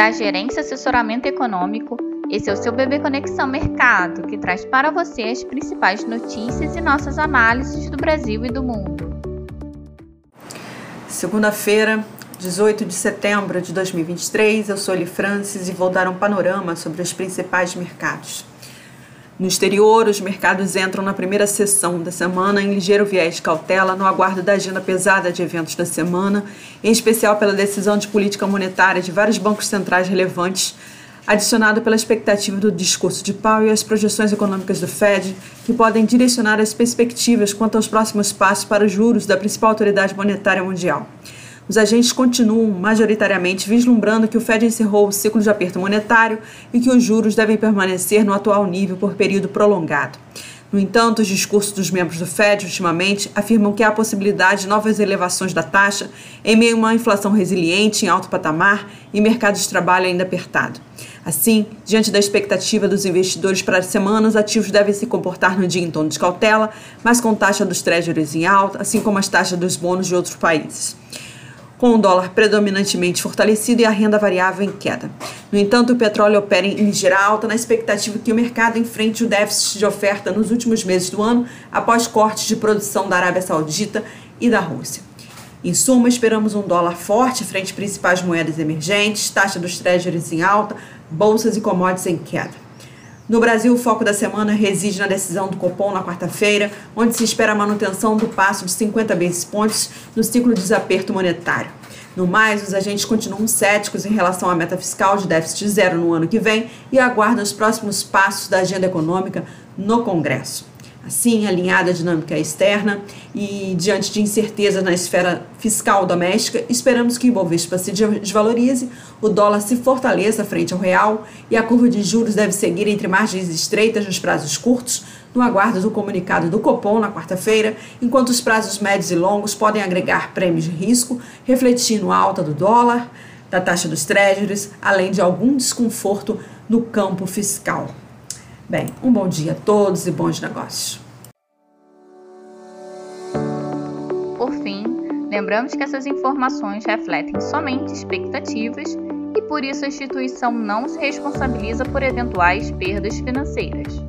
da Gerência Assessoramento Econômico. Esse é o seu Bebê Conexão Mercado, que traz para você as principais notícias e nossas análises do Brasil e do mundo. Segunda-feira, 18 de setembro de 2023, eu sou Eli Francis e vou dar um panorama sobre os principais mercados. No exterior, os mercados entram na primeira sessão da semana em ligeiro viés de cautela, no aguardo da agenda pesada de eventos da semana, em especial pela decisão de política monetária de vários bancos centrais relevantes, adicionado pela expectativa do discurso de Powell e as projeções econômicas do Fed, que podem direcionar as perspectivas quanto aos próximos passos para os juros da principal autoridade monetária mundial os agentes continuam majoritariamente vislumbrando que o Fed encerrou o ciclo de aperto monetário e que os juros devem permanecer no atual nível por período prolongado. No entanto, os discursos dos membros do Fed ultimamente afirmam que há a possibilidade de novas elevações da taxa em meio a uma inflação resiliente em alto patamar e mercado de trabalho ainda apertado. Assim, diante da expectativa dos investidores para a semana, os ativos devem se comportar no dia em tom de cautela, mas com taxa dos treasuries em alta, assim como as taxas dos bônus de outros países com o dólar predominantemente fortalecido e a renda variável em queda. No entanto, o petróleo opera em ligeira alta na expectativa que o mercado enfrente o déficit de oferta nos últimos meses do ano após cortes de produção da Arábia Saudita e da Rússia. Em suma, esperamos um dólar forte frente às principais moedas emergentes, taxa dos treasuries em alta, bolsas e commodities em queda. No Brasil, o foco da semana reside na decisão do Copom na quarta-feira, onde se espera a manutenção do passo de 50 basis pontos no ciclo de desaperto monetário. No mais, os agentes continuam céticos em relação à meta fiscal de déficit zero no ano que vem e aguardam os próximos passos da agenda econômica no Congresso. Assim, alinhada à dinâmica externa e diante de incerteza na esfera fiscal doméstica, esperamos que o Ibovespa se desvalorize, o dólar se fortaleça frente ao real e a curva de juros deve seguir entre margens estreitas nos prazos curtos, no aguardo do comunicado do Copom na quarta-feira, enquanto os prazos médios e longos podem agregar prêmios de risco, refletindo a alta do dólar, da taxa dos treasuries, além de algum desconforto no campo fiscal. Bem, um bom dia a todos e bons negócios. Por fim, lembramos que essas informações refletem somente expectativas e por isso a instituição não se responsabiliza por eventuais perdas financeiras.